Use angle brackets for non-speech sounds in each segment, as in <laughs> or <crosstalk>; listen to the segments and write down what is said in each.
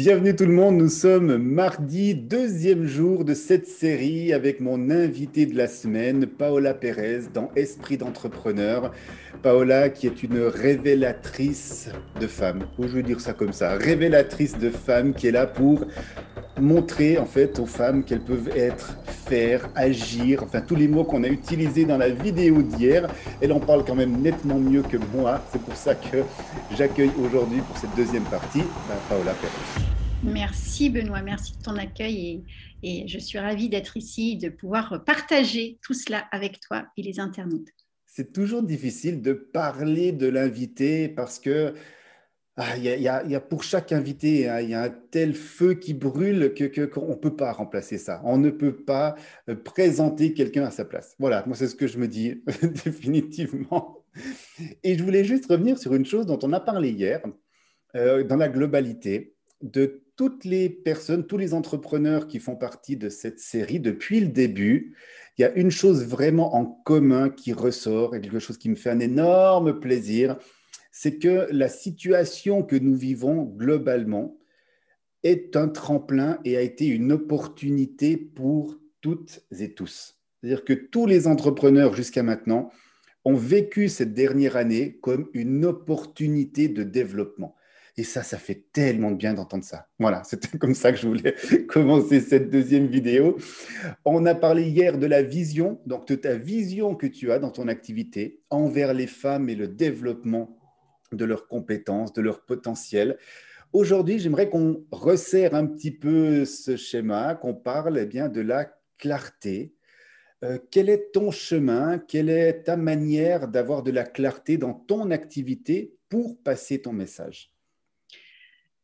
Bienvenue tout le monde, nous sommes mardi, deuxième jour de cette série avec mon invité de la semaine, Paola Pérez, dans Esprit d'entrepreneur. Paola qui est une révélatrice de femmes, ou je veux dire ça comme ça, révélatrice de femmes qui est là pour montrer en fait aux femmes qu'elles peuvent être, faire, agir, enfin tous les mots qu'on a utilisés dans la vidéo d'hier. Elle en parle quand même nettement mieux que moi. C'est pour ça que j'accueille aujourd'hui pour cette deuxième partie ben, Paola Pérez. Merci Benoît, merci de ton accueil et, et je suis ravie d'être ici, de pouvoir partager tout cela avec toi et les internautes. C'est toujours difficile de parler de l'invité parce que ah, y, a, pour chaque invité, hein, il y a un tel feu qui brûle que qu'on ne peut pas remplacer ça. On ne peut pas euh, présenter quelqu'un à sa place. Voilà, moi c'est ce que je me dis <laughs> définitivement. Et je voulais juste revenir sur une chose dont on a parlé hier, euh, dans la globalité, de toutes les personnes, tous les entrepreneurs qui font partie de cette série depuis le début. Il y a une chose vraiment en commun qui ressort et quelque chose qui me fait un énorme plaisir c'est que la situation que nous vivons globalement est un tremplin et a été une opportunité pour toutes et tous. C'est-à-dire que tous les entrepreneurs jusqu'à maintenant ont vécu cette dernière année comme une opportunité de développement. Et ça, ça fait tellement de bien d'entendre ça. Voilà, <laughs> c'était comme ça que je voulais <laughs> commencer cette deuxième vidéo. On a parlé hier de la vision, donc de ta vision que tu as dans ton activité envers les femmes et le développement de leurs compétences, de leur potentiel. Aujourd'hui, j'aimerais qu'on resserre un petit peu ce schéma, qu'on parle eh bien de la clarté. Euh, quel est ton chemin? Quelle est ta manière d'avoir de la clarté dans ton activité pour passer ton message?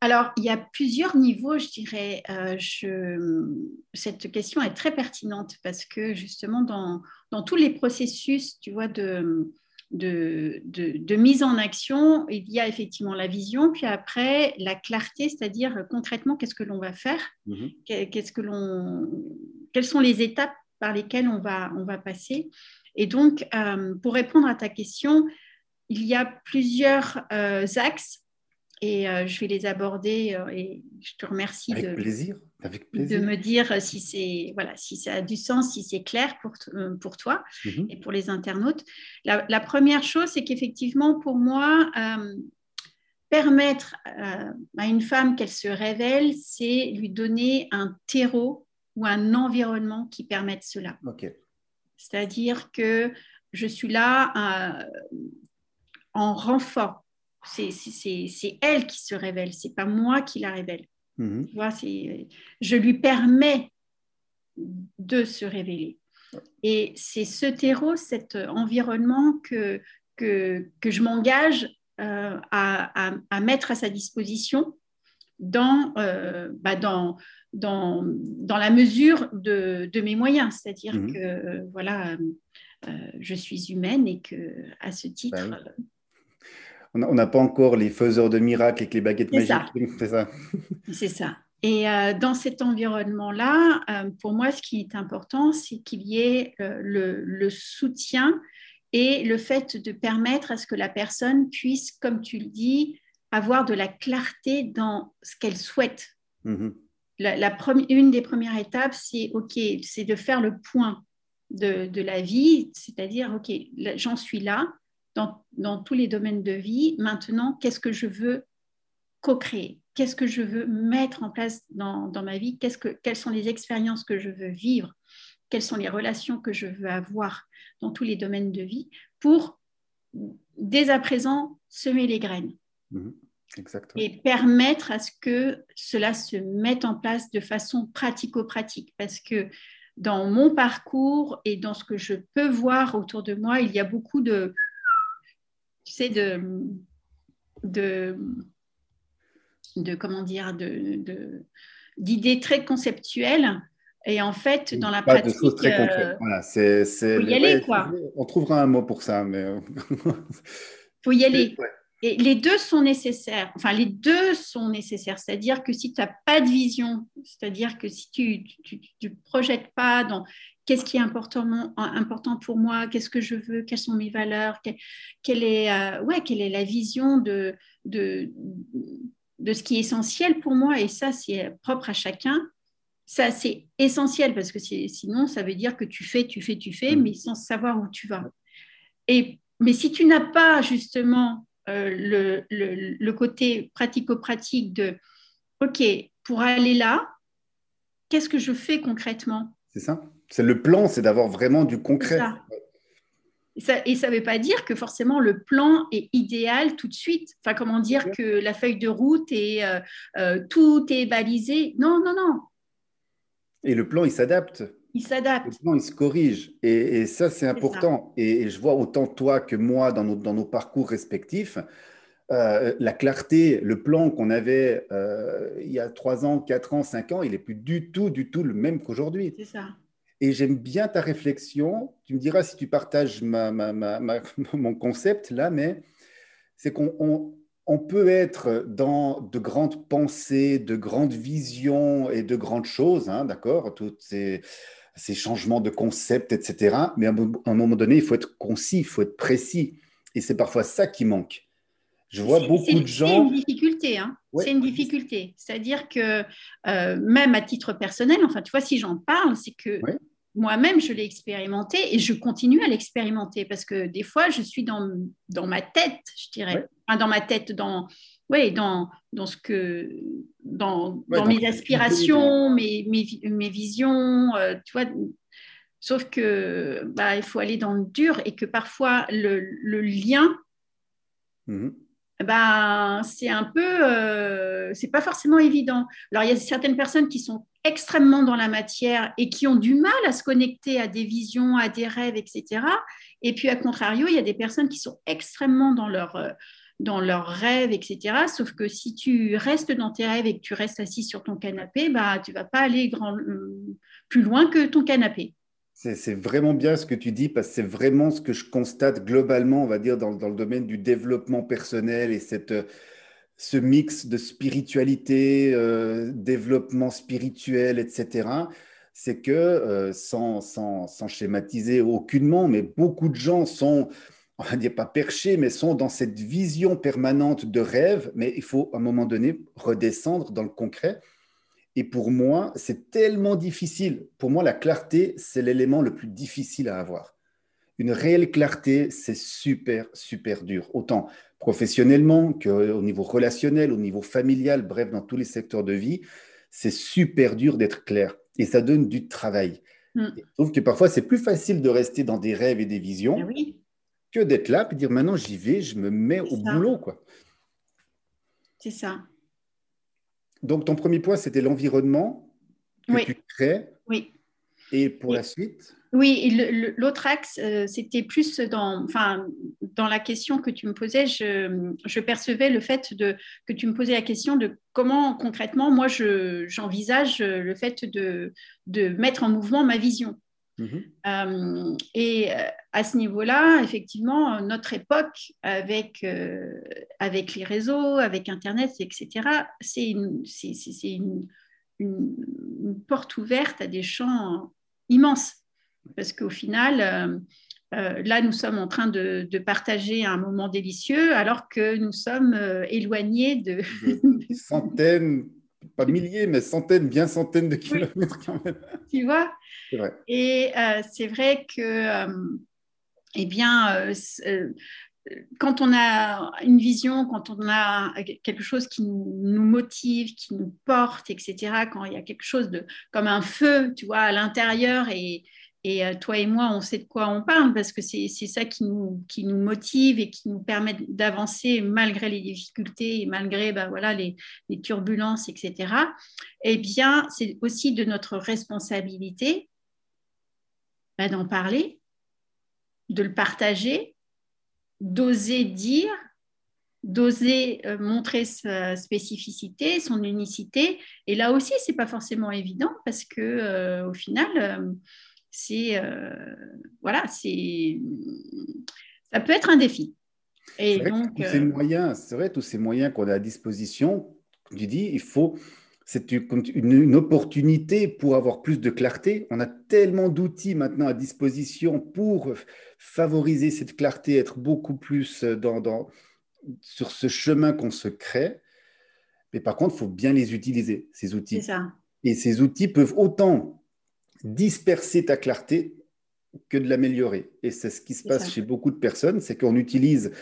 Alors, il y a plusieurs niveaux, je dirais. Euh, cette question est très pertinente parce que justement, dans, dans tous les processus, tu vois, de, de, mise en action, il y a effectivement la vision, puis après la clarté, c'est-à-dire concrètement qu'est-ce que l'on va faire, mhm. qu'est-ce que l'on, quelles sont les étapes par lesquelles on va, on va passer? Et donc, euh, pour répondre à ta question, il y a plusieurs euh, axes et euh, je vais les aborder et je te remercie de, plaisir. Avec de me dire si, c'est, voilà, si ça a du sens, si c'est clair pour, euh, pour toi mhm. et pour les internautes. La, première chose, c'est qu'effectivement, pour moi, euh, permettre euh, à une femme qu'elle se révèle, c'est lui donner un terreau ou un environnement qui permette cela. C'est-à-dire que je suis là en renfort. C'est, elle qui se révèle, c'est pas moi qui la révèle. Mhm. je lui permets de se révéler. Et c'est ce terreau, cet environnement que, que, que je m'engage euh, à, à, mettre à sa disposition dans, euh, bah dans, dans, dans, la mesure de, de mes moyens. C'est-à-dire mhm. que voilà, euh, je suis humaine et que à ce titre, bah on n'a pas encore les faiseurs de miracles avec les baguettes magiques. C'est ça. <laughs> C'est ça. Et euh, dans cet environnement-là, euh, pour moi, ce qui est important, c'est qu'il y ait euh, le, soutien et le fait de permettre à ce que la personne puisse, comme tu le dis, avoir de la clarté dans ce qu'elle souhaite. Mm-hmm. La, une des premières étapes, c'est OK, c'est de faire le point de, de la vie, c'est-à-dire OK, j'en suis là, dans, tous les domaines de vie. Maintenant, qu'est-ce que je veux co-créer? Qu'est-ce que je veux mettre en place dans, ma vie? Que, Quelles sont les expériences que je veux vivre? Quelles sont les relations que je veux avoir dans tous les domaines de vie pour, dès à présent, semer les graines mhm. et permettre à ce que cela se mette en place de façon pratico-pratique. Parce que dans mon parcours et dans ce que je peux voir autour de moi, il y a beaucoup de sais, de, de, de comment dire, de, d'idées très conceptuelles. Et en fait, dans la pratique, de très concrètes. Euh, voilà, c'est, faut y aller, quoi. On trouvera un mot pour ça, mais <laughs> faut y aller. Et les deux sont nécessaires. Enfin, les deux sont nécessaires. C'est-à-dire que si tu n'as pas de vision, c'est-à-dire que si tu ne projettes pas dans qu'est-ce qui est important, important pour moi, qu'est-ce que je veux, quelles sont mes valeurs, quelle, est, euh, ouais, quelle est la vision de, de, de ce qui est essentiel pour moi, et ça, c'est propre à chacun. Ça, c'est essentiel parce que sinon, ça veut dire que tu fais, tu fais, tu fais, mm. mais sans savoir où tu vas. Et, mais si tu n'as pas justement le, le, le, côté pratico-pratique de, OK, pour aller là, qu'est-ce que je fais concrètement? C'est ça. C'est le plan, c'est d'avoir vraiment du concret. Et ça ne veut pas dire que forcément le plan est idéal tout de suite. Enfin, comment dire que la feuille de route et euh, euh, tout est balisé. Non, non, non. Et le plan, il s'adapte. Il s'adapte. Plan, il se corrige. Et, ça, c'est important. Et, je vois autant toi que moi dans nos, dans nos parcours respectifs. Euh, la clarté, le plan qu'on avait il y a trois ans, quatre ans, cinq ans, il n'est plus du tout, du tout le même qu'aujourd'hui. C'est ça. Et j'aime bien ta réflexion. Tu me diras si tu partages <laughs> mon concept là, mais c'est qu'on on, peut être dans de grandes pensées, de grandes visions et de grandes choses, hein, d'accord Tous ces, changements de concept, etc. Mais à un moment donné, il faut être concis, il faut être précis. Et c'est parfois ça qui manque. Je vois beaucoup de gens. C'est une difficulté. Hein. C'est une difficulté. C'est-à-dire que euh, même à titre personnel, enfin, tu vois, si j'en parle, c'est que moi-même, je l'ai expérimenté et je continue à l'expérimenter parce que des fois, je suis dans, dans ma tête, je dirais. dans ma tête, dans, ouais, dans, dans, ce que, dans, dans mes aspirations, mes, mes, mes, visions, euh, tu vois. Sauf que bah, il faut aller dans le dur et que parfois le, le lien, mmh bah, c'est un peu, euh, c'est pas forcément évident. Alors il y a certaines personnes qui sont extrêmement dans la matière et qui ont du mal à se connecter à des visions, à des rêves, etc. Et puis, à contrario, il y a des personnes qui sont extrêmement dans leur, euh, dans leurs rêves, etc. Sauf que si tu restes dans tes rêves et que tu restes assis sur ton canapé, bah, tu vas pas aller euh, plus loin que ton canapé. C'est vraiment bien ce que tu dis, parce que c'est vraiment ce que je constate globalement, on va dire, dans, dans le domaine du développement personnel et cette ce mix de spiritualité, euh, développement spirituel, etc., c'est que, euh, sans, sans, sans, schématiser aucunement, mais beaucoup de gens sont, on va dire pas perchés, mais sont dans cette vision permanente de rêve, mais il faut à un moment donné redescendre dans le concret. Et pour moi, c'est tellement difficile. Pour moi, la clarté, c'est l'élément le plus difficile à avoir. Une réelle clarté, c'est super, super dur. Autant professionnellement qu'au niveau relationnel, au niveau familial, bref, dans tous les secteurs de vie, c'est super dur d'être clair et ça donne du travail. Mm. Je trouve que parfois, c'est plus facile de rester dans des rêves et des visions eh que d'être là et dire maintenant j'y vais, je me mets au boulot. quoi. C'est ça. Donc, ton premier point, c'était l'environnement que tu crées. Oui. Et pour la suite? Oui, l'autre axe, euh, c'était plus dans, enfin, dans la question que tu me posais, je, percevais le fait de, que tu me posais la question de comment concrètement, moi, j'envisage le fait de, de, mettre en mouvement ma vision. Mm-hmm. Euh, et euh, à ce niveau-là, effectivement, notre époque, avec, avec les réseaux, avec Internet, etc., c'est une, une, une porte ouverte à des champs immenses parce qu'au final, euh, euh, là, nous sommes en train de, partager un moment délicieux alors que nous sommes euh, éloignés de... <laughs> centaines, pas milliers, mais centaines, bien centaines de kilomètres quand même. Tu vois? Vrai. Et c'est vrai que, eh bien, quand on a une vision, quand on a quelque chose qui nous motive, qui nous porte, etc., quand il y a quelque chose de comme un feu, tu vois, à l'intérieur et, et euh, toi et moi, on sait de quoi on parle parce que c'est ça qui nous, qui nous motive et qui nous permet d'avancer malgré les difficultés et malgré ben, voilà, les, turbulences, etc. Eh bien, c'est aussi de notre responsabilité ben, d'en parler, de le partager, d'oser dire, d'oser euh, montrer sa spécificité, son unicité. Et là aussi, c'est pas forcément évident parce que euh, au final, c'est euh, voilà, c'est ça peut être un défi. Et donc, tous ces euh, moyens, c'est vrai, tous ces moyens qu'on a à disposition, tu dis, il faut, c'est une, opportunité pour avoir plus de clarté. On a tellement d'outils maintenant à disposition pour favoriser cette clarté, être beaucoup plus dans, dans sur ce chemin qu'on se crée. Mais par contre, il faut bien les utiliser, ces outils. Ça. Et ces outils peuvent autant disperser ta clarté que de l'améliorer. Et c'est ce qui se passe chez beaucoup de personnes, c'est qu'on utilise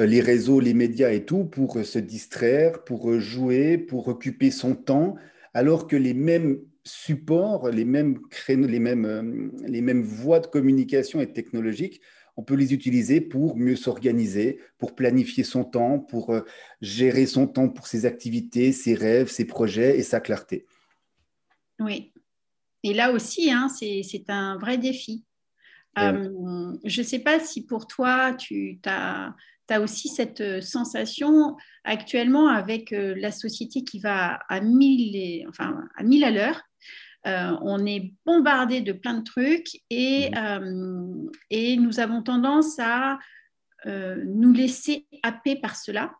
euh, les réseaux, les médias et tout pour euh, se distraire, pour euh, jouer, pour occuper son temps, alors que les mêmes supports, les mêmes, créneaux, les mêmes, les mêmes voies de communication et technologiques, on peut les utiliser pour mieux s'organiser, pour planifier son temps, pour gérer son temps pour ses activités, ses rêves, ses projets et sa clarté. Oui. Et là aussi, hein, c'est un vrai défi. Euh, je ne sais pas si pour toi, tu as, as, aussi cette euh, sensation actuellement avec euh, la société qui va à 1000, enfin, à, 1000 à l'heure. on est bombardé de plein de trucs et, mmh. et nous avons tendance à nous laisser happer par cela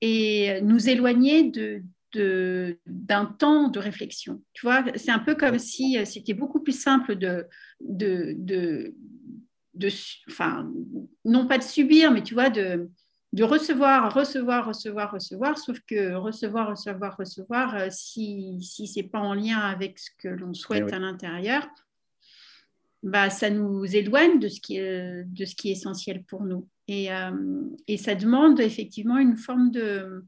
et nous éloigner de, d'un temps de réflexion. Tu vois, c'est un peu comme si euh, c'était beaucoup plus simple de, de, de, enfin, non pas de subir, mais tu vois, de, de recevoir, recevoir, recevoir, recevoir, sauf que recevoir, recevoir, recevoir, euh, si, si ce n'est pas en lien avec ce que l'on souhaite eh à l'intérieur, bah, ça nous éloigne de ce, qui est, de ce qui est essentiel pour nous. Et, euh, et ça demande effectivement une forme de,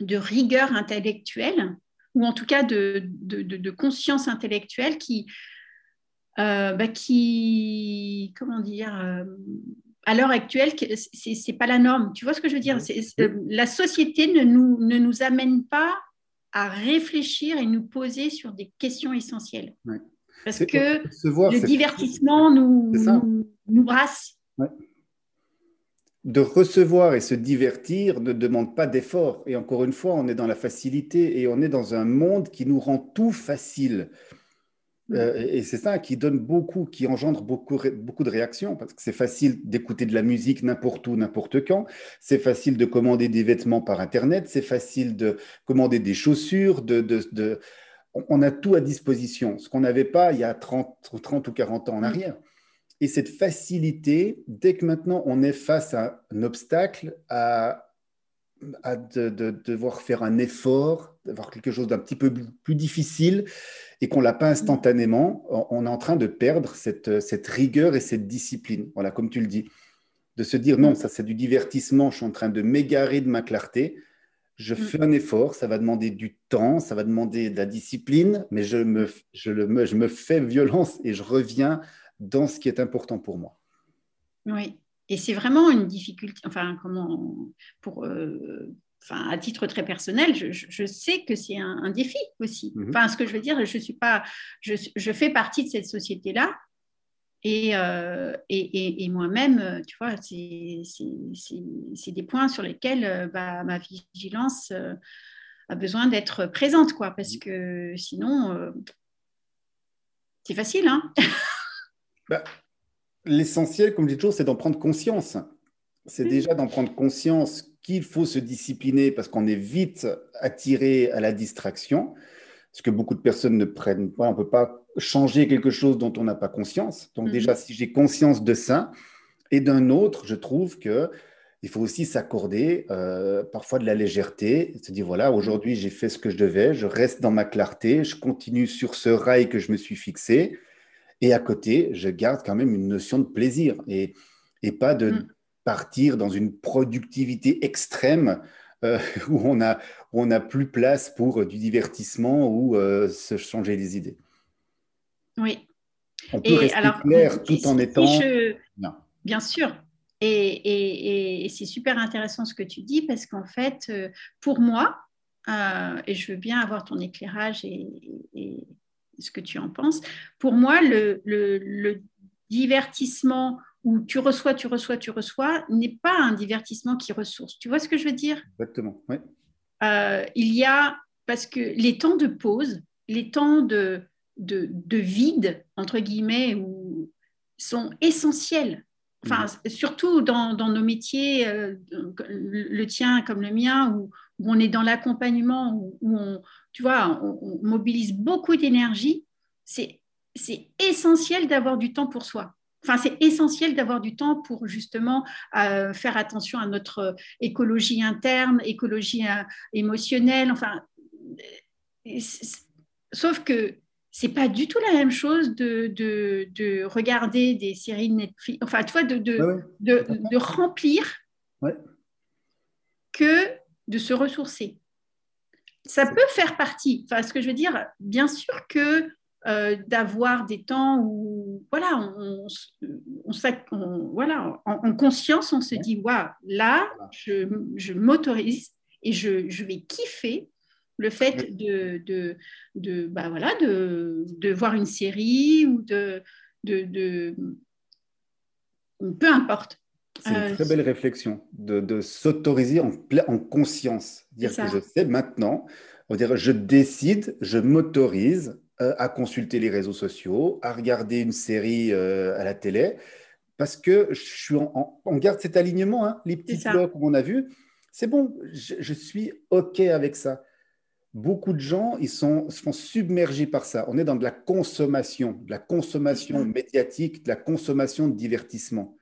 de rigueur intellectuelle, ou en tout cas de, de, conscience intellectuelle qui, euh, bah, qui comment dire, euh, à l'heure actuelle, c'est n'est pas la norme. Tu vois ce que je veux dire? La société ne nous, ne nous amène pas à réfléchir et nous poser sur des questions essentielles. Parce que le divertissement nous, nous, nous, brasse de recevoir et se divertir ne demande pas d'effort. Et encore une fois, on est dans la facilité et on est dans un monde qui nous rend tout facile. Euh, et c'est ça qui donne beaucoup, qui engendre beaucoup, beaucoup de réactions, parce que c'est facile d'écouter de la musique n'importe où, n'importe quand. C'est facile de commander des vêtements par Internet. C'est facile de commander des chaussures. De, de, On a tout à disposition, ce qu'on n'avait pas il y a 30, 30 ou 40 ans en arrière. Et cette facilité, dès que maintenant on est face à un obstacle, à, de, devoir faire un effort, d'avoir quelque chose d'un petit peu plus difficile, et qu'on ne l'a pas instantanément, on est en train de perdre cette, cette, rigueur et cette discipline. Voilà, comme tu le dis. De se dire, non, ça c'est du divertissement, je suis en train de m'égarer de ma clarté. Je mm. fais un effort, ça va demander du temps, ça va demander de la discipline, mais je me, je, le, je me fais violence et je reviens dans ce qui est important pour moi. Oui, et c'est vraiment une difficulté, enfin, comment, pour, euh, enfin, à titre très personnel, je, sais que c'est un, défi aussi. Mhm. Enfin, ce que je veux dire, je suis pas, je, je fais partie de cette société-là. Et, euh, et, et, moi-même, tu vois, c'est des points sur lesquels euh, bah, ma vigilance a besoin d'être présente, quoi, parce mhm. que sinon, c'est facile, hein <laughs> Bah, l'essentiel, comme je dis toujours, c'est d'en prendre conscience. C'est déjà d'en prendre conscience qu'il faut se discipliner parce qu'on est vite attiré à la distraction. Ce que beaucoup de personnes ne prennent pas. On ne peut pas changer quelque chose dont on n'a pas conscience. Donc, déjà, mhm. si j'ai conscience de ça, et d'un autre, je trouve que il faut aussi s'accorder euh, parfois de la légèreté, se dire voilà, aujourd'hui j'ai fait ce que je devais, je reste dans ma clarté, je continue sur ce rail que je me suis fixé. Et à côté, je garde quand même une notion de plaisir et, et pas de mm. partir dans une productivité extrême euh, <laughs> où on n'a on a plus place pour du divertissement ou euh, se changer les idées. Oui. On peut rester clair tout en étant... Bien sûr. Et, et, et c'est super intéressant ce que tu dis parce qu'en fait, euh, pour moi, et je veux bien avoir ton éclairage et, ce que tu en penses. Pour moi, le, le, divertissement où tu reçois, tu reçois, tu reçois, n'est pas un divertissement qui ressource. Tu vois ce que je veux dire? Exactement, oui. Euh, il y a, parce que les temps de pause, les temps de, de, de vide, entre guillemets, sont essentiels. Enfin, mm. surtout dans, dans, nos métiers, euh, le tien comme le mien, où, où on est dans l'accompagnement, où, on, tu vois, on, mobilise beaucoup d'énergie, c'est essentiel d'avoir du temps pour soi. Enfin, c'est essentiel d'avoir du temps pour justement euh, faire attention à notre écologie interne, écologie euh, émotionnelle. Enfin, sauf que c'est pas du tout la même chose de, de, regarder des séries de Netflix, enfin, tu vois, de, de, de, remplir que de se ressourcer. Ça peut faire partie. Enfin, ce que je veux dire, bien sûr que euh, d'avoir des temps où, voilà, on, on, voilà, en, conscience, on se dit, waouh, là, je, je m'autorise et je, je, vais kiffer le fait de, de, de, bah voilà, de, de, voir une série ou de, de, peu importe. C'est une euh, très belle réflexion de, de s'autoriser en, en conscience. Dire que je sais maintenant, on dirait je décide, je m'autorise euh, à consulter les réseaux sociaux, à regarder une série euh, à la télé, parce que je suis en, on garde cet alignement, hein, les petits blocs qu'on a vus, c'est bon, je, suis OK avec ça. Beaucoup de gens, ils sont, sont submergés par ça. On est dans de la consommation, de la consommation médiatique, de la consommation de divertissement.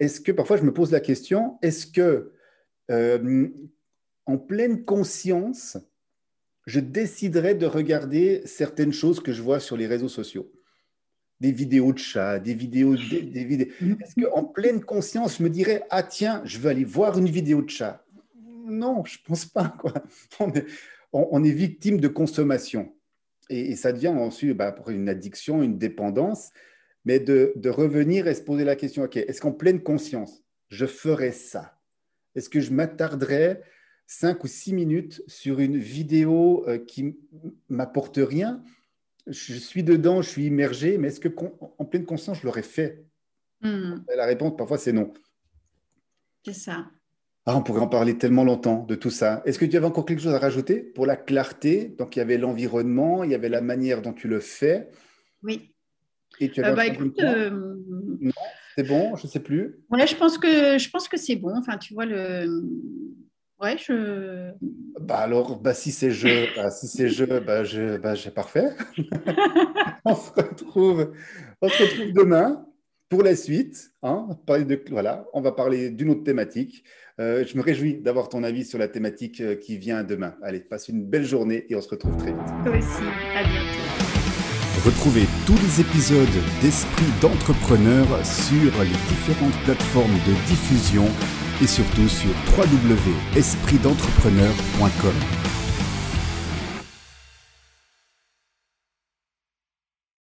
Est-ce que, parfois je me pose la question, est-ce que euh, en pleine conscience, je déciderais de regarder certaines choses que je vois sur les réseaux sociaux? Des vidéos de chats, des vidéos, des, vidéos. Est-ce qu'en pleine conscience, je me dirais, ah tiens, je veux aller voir une vidéo de chat? Non, je pense pas. Quoi. <laughs> On, est, victime de consommation. Et, ça devient ensuite bah, une addiction, une dépendance mais de, revenir et se poser la question, OK, est-ce qu'en pleine conscience, je ferais ça? Est-ce que je m'attarderais cinq ou six minutes sur une vidéo euh, qui m'apporte rien? Je suis dedans, je suis immergé, mais est-ce que en pleine conscience, je l'aurais fait? Hmm. La réponse, parfois, c'est non. C'est ça. Ah, on pourrait en parler tellement longtemps de tout ça. Est-ce que tu avais encore quelque chose à rajouter pour la clarté? Donc, il y avait l'environnement, il y avait la manière dont tu le fais. Oui. Euh, bah, écoute, euh, c'est bon, je ne sais plus. Ouais, je pense que je pense que c'est bon. Enfin, tu vois le. Ouais, je. Bah alors, bah si c'est jeu, <laughs> bah, si c'est jeu, bah je, bah j'ai parfait. <laughs> on se retrouve, on se retrouve demain pour la suite. Hein, de, voilà, on va parler d'une autre thématique. Euh, je me réjouis d'avoir ton avis sur la thématique qui vient demain. Allez, passe une belle journée et on se retrouve très vite. Toi aussi, à bientôt. Retrouvez tous les épisodes d'Esprit d'entrepreneur sur les différentes plateformes de diffusion et surtout sur www.espritdentrepreneur.com.